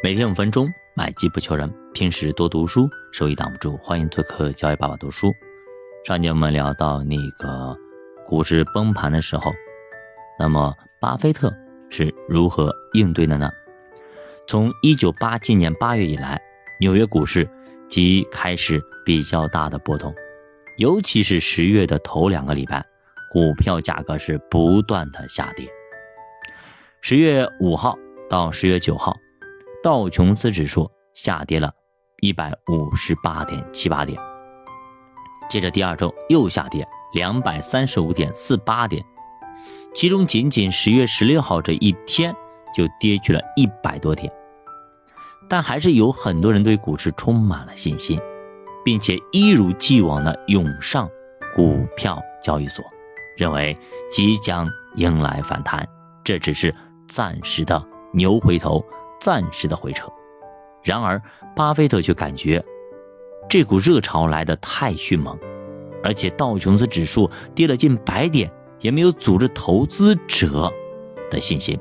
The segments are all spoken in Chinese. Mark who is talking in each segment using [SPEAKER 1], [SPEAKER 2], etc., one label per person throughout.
[SPEAKER 1] 每天五分钟，买机不求人。平时多读书，收益挡不住。欢迎做客教育爸爸读书。上节我们聊到那个股市崩盘的时候，那么巴菲特是如何应对的呢？从一九八七年八月以来，纽约股市即开始比较大的波动，尤其是十月的头两个礼拜，股票价格是不断的下跌。十月五号到十月九号。道琼斯指数下跌了，一百五十八点七八点。接着第二周又下跌两百三十五点四八点，其中仅仅十月十六号这一天就跌去了一百多点。但还是有很多人对股市充满了信心，并且一如既往的涌上股票交易所，认为即将迎来反弹，这只是暂时的牛回头。暂时的回撤，然而巴菲特却感觉这股热潮来得太迅猛，而且道琼斯指数跌了近百点，也没有组织投资者的信心。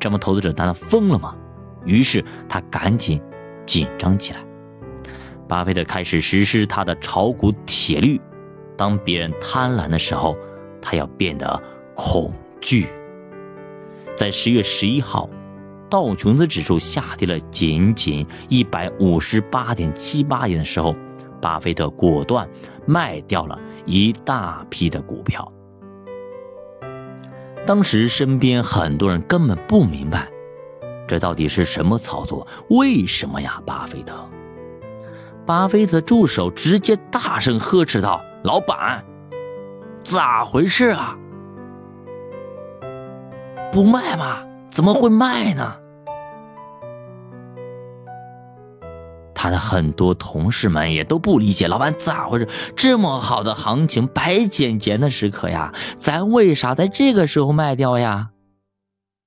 [SPEAKER 1] 这么投资者难道疯了吗？于是他赶紧紧张起来。巴菲特开始实施他的炒股铁律：当别人贪婪的时候，他要变得恐惧。在十月十一号。道琼斯指数下跌了仅仅一百五十八点七八点的时候，巴菲特果断卖掉了一大批的股票。当时身边很多人根本不明白，这到底是什么操作？为什么呀，巴菲特？巴菲特助手直接大声呵斥道：“老板，咋回事啊？不卖吗？”怎么会卖呢？他的很多同事们也都不理解，老板咋回事？这么好的行情，白捡钱的时刻呀，咱为啥在这个时候卖掉呀？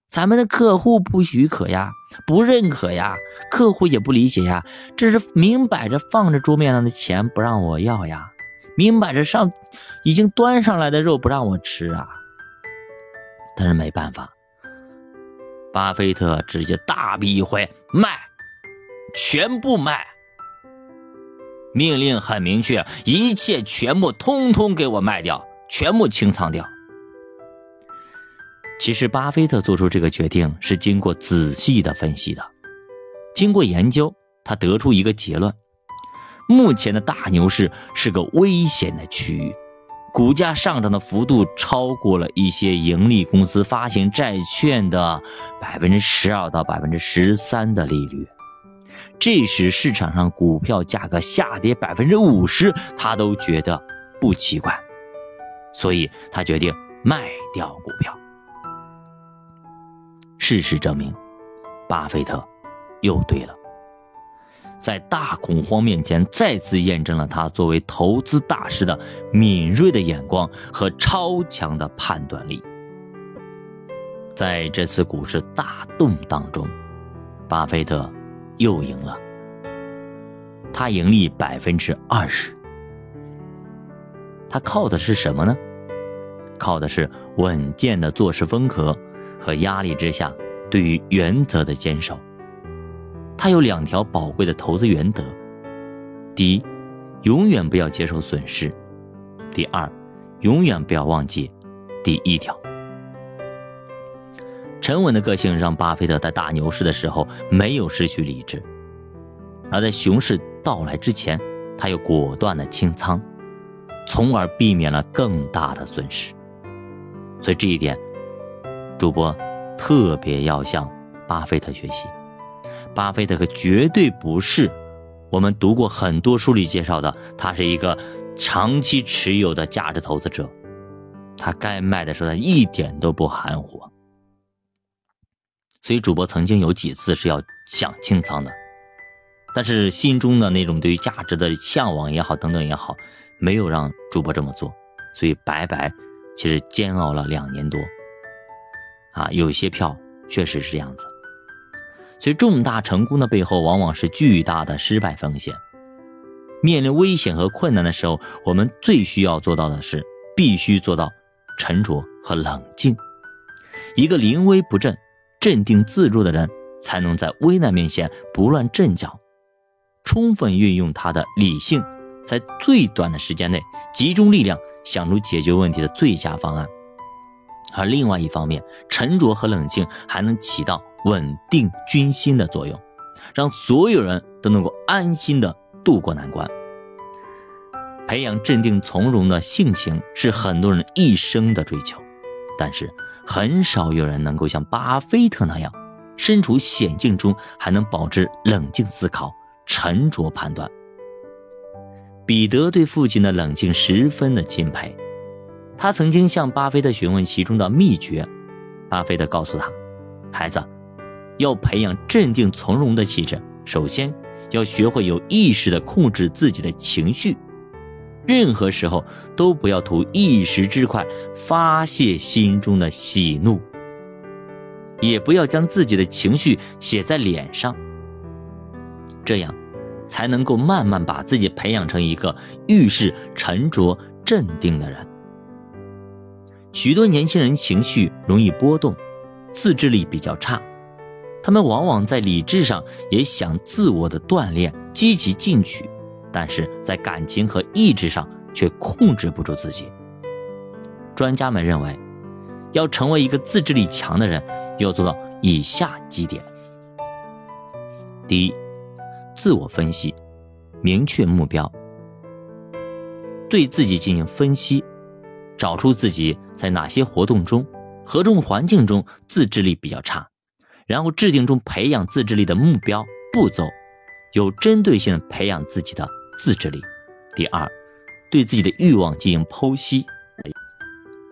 [SPEAKER 1] 咱们的客户不许可呀，不认可呀，客户也不理解呀，这是明摆着放着桌面上的钱不让我要呀，明摆着上已经端上来的肉不让我吃啊。但是没办法。巴菲特直接大笔一挥，卖，全部卖。命令很明确，一切全部通通给我卖掉，全部清仓掉。其实，巴菲特做出这个决定是经过仔细的分析的，经过研究，他得出一个结论：目前的大牛市是个危险的区域。股价上涨的幅度超过了一些盈利公司发行债券的百分之十二到百分之十三的利率，这时市场上股票价格下跌百分之五十，他都觉得不奇怪，所以他决定卖掉股票。事实证明，巴菲特又对了。在大恐慌面前，再次验证了他作为投资大师的敏锐的眼光和超强的判断力。在这次股市大动荡中，巴菲特又赢了，他盈利百分之二十。他靠的是什么呢？靠的是稳健的做事风格和压力之下对于原则的坚守。他有两条宝贵的投资原则：第一，永远不要接受损失；第二，永远不要忘记第一条。沉稳的个性让巴菲特在大牛市的时候没有失去理智，而在熊市到来之前，他又果断的清仓，从而避免了更大的损失。所以这一点，主播特别要向巴菲特学习。巴菲特可绝对不是我们读过很多书里介绍的，他是一个长期持有的价值投资者。他该卖的时候，他一点都不含糊。所以主播曾经有几次是要想清仓的，但是心中的那种对于价值的向往也好，等等也好，没有让主播这么做，所以白白其实煎熬了两年多。啊，有些票确实是这样子。所以，重大成功的背后，往往是巨大的失败风险。面临危险和困难的时候，我们最需要做到的是，必须做到沉着和冷静。一个临危不振、镇定自若的人，才能在危难面前不乱阵脚，充分运用他的理性，在最短的时间内集中力量想出解决问题的最佳方案。而另外一方面，沉着和冷静还能起到稳定军心的作用，让所有人都能够安心的度过难关。培养镇定从容的性情是很多人一生的追求，但是很少有人能够像巴菲特那样，身处险境中还能保持冷静思考、沉着判断。彼得对父亲的冷静十分的钦佩。他曾经向巴菲特询问其中的秘诀，巴菲特告诉他：“孩子，要培养镇定从容的气质，首先要学会有意识的控制自己的情绪，任何时候都不要图一时之快发泄心中的喜怒，也不要将自己的情绪写在脸上，这样才能够慢慢把自己培养成一个遇事沉着镇定的人。”许多年轻人情绪容易波动，自制力比较差，他们往往在理智上也想自我的锻炼，积极进取，但是在感情和意志上却控制不住自己。专家们认为，要成为一个自制力强的人，要做到以下几点：第一，自我分析，明确目标，对自己进行分析。找出自己在哪些活动中、何种环境中自制力比较差，然后制定中培养自制力的目标步骤，有针对性培养自己的自制力。第二，对自己的欲望进行剖析，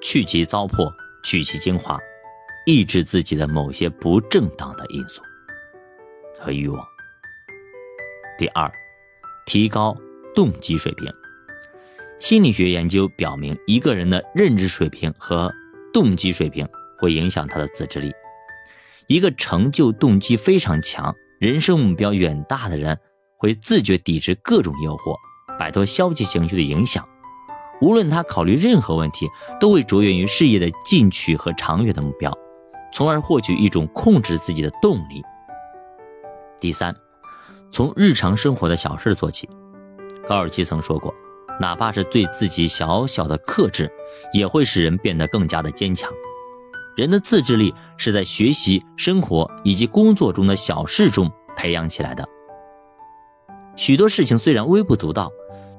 [SPEAKER 1] 去其糟粕，取其精华，抑制自己的某些不正当的因素和欲望。第二，提高动机水平。心理学研究表明，一个人的认知水平和动机水平会影响他的自制力。一个成就动机非常强、人生目标远大的人，会自觉抵制各种诱惑，摆脱消极情绪的影响。无论他考虑任何问题，都会着眼于事业的进取和长远的目标，从而获取一种控制自己的动力。第三，从日常生活的小事做起。高尔基曾说过。哪怕是对自己小小的克制，也会使人变得更加的坚强。人的自制力是在学习、生活以及工作中的小事中培养起来的。许多事情虽然微不足道，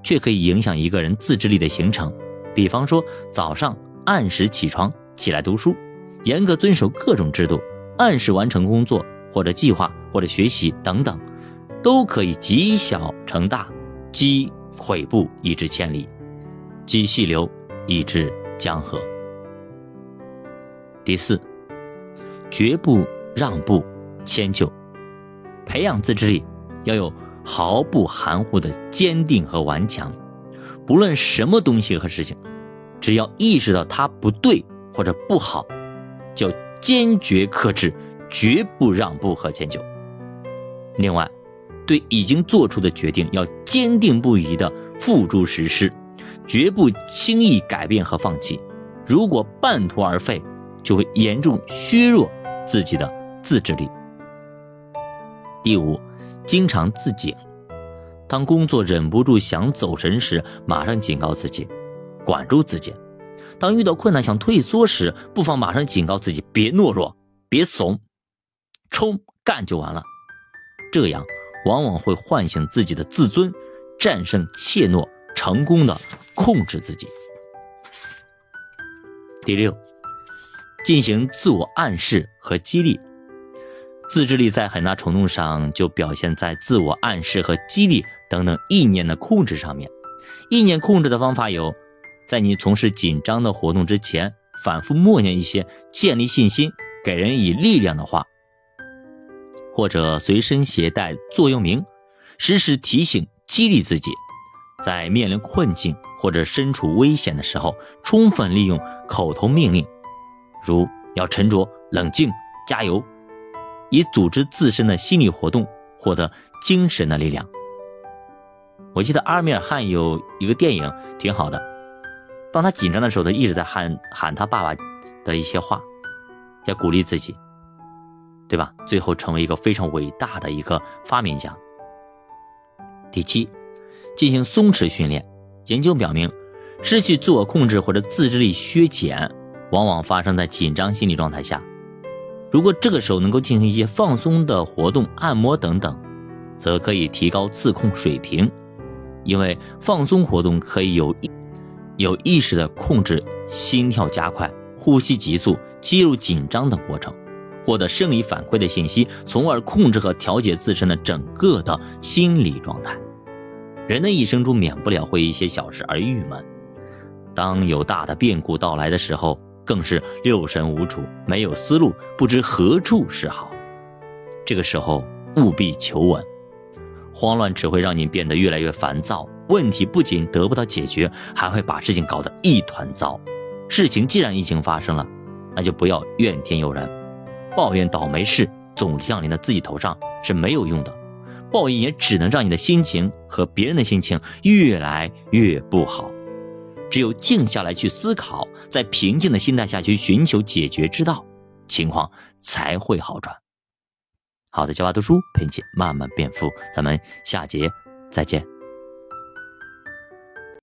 [SPEAKER 1] 却可以影响一个人自制力的形成。比方说，早上按时起床起来读书，严格遵守各种制度，按时完成工作或者计划或者学习等等，都可以积小成大，积。跬步以至千里，积细流以至江河。第四，绝不让步迁就，培养自制力要有毫不含糊的坚定和顽强。不论什么东西和事情，只要意识到它不对或者不好，就坚决克制，绝不让步和迁就。另外，对已经做出的决定要坚定不移地付诸实施，绝不轻易改变和放弃。如果半途而废，就会严重削弱自己的自制力。第五，经常自警，当工作忍不住想走神时，马上警告自己，管住自己；当遇到困难想退缩时，不妨马上警告自己，别懦弱，别怂，冲干就完了。这样。往往会唤醒自己的自尊，战胜怯懦，成功的控制自己。第六，进行自我暗示和激励。自制力在很大程度上就表现在自我暗示和激励等等意念的控制上面。意念控制的方法有：在你从事紧张的活动之前，反复默念一些建立信心、给人以力量的话。或者随身携带座右铭，时时提醒激励自己，在面临困境或者身处危险的时候，充分利用口头命令，如要沉着冷静、加油，以组织自身的心理活动，获得精神的力量。我记得阿米尔汗有一个电影挺好的，当他紧张的时候，他一直在喊喊他爸爸的一些话，要鼓励自己。对吧？最后成为一个非常伟大的一个发明家。第七，进行松弛训练。研究表明，失去自我控制或者自制力削减，往往发生在紧张心理状态下。如果这个时候能够进行一些放松的活动，按摩等等，则可以提高自控水平。因为放松活动可以有有意识的控制心跳加快、呼吸急速、肌肉紧张等过程。获得生理反馈的信息，从而控制和调节自身的整个的心理状态。人的一生中免不了会一些小事而郁闷，当有大的变故到来的时候，更是六神无主，没有思路，不知何处是好。这个时候务必求稳，慌乱只会让你变得越来越烦躁，问题不仅得不到解决，还会把事情搞得一团糟。事情既然已经发生了，那就不要怨天尤人。抱怨倒霉事总降临到自己头上是没有用的，抱怨也只能让你的心情和别人的心情越来越不好。只有静下来去思考，在平静的心态下去寻求解决之道，情况才会好转。好的，教娃读书陪你慢慢变富，咱们下节再见。